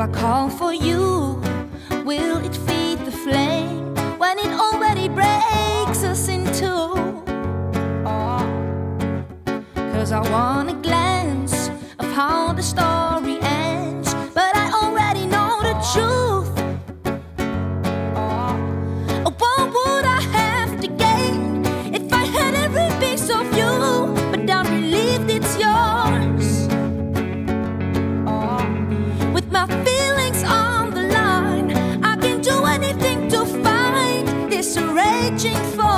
I call for you, will it feed the flame when it already breaks us in two? Oh. Cause I wanna searching for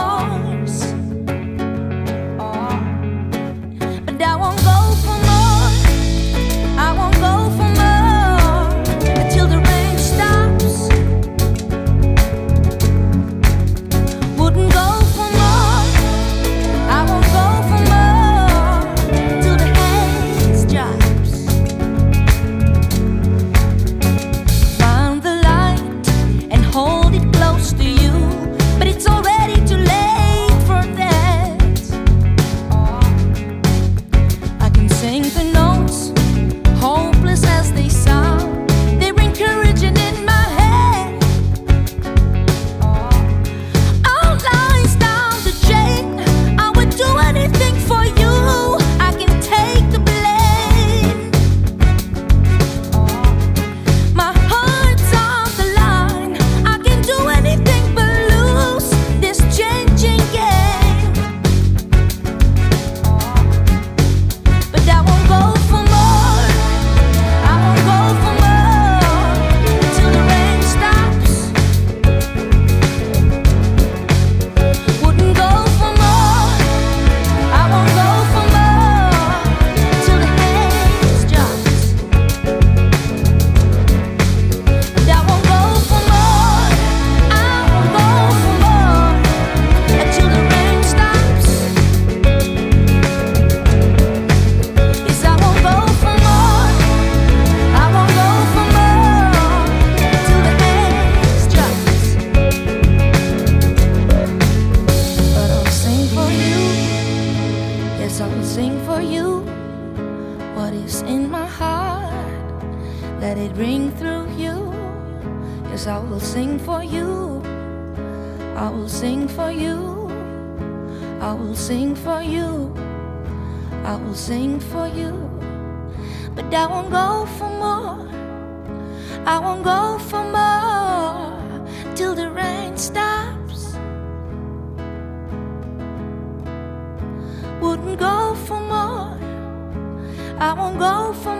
what is in my heart. Let it ring through you. Yes, I will sing for you. I will sing for you. I will sing for you. I will sing for you. But I won't go for more. I won't go for more till the rain stops. Wouldn't I won't go for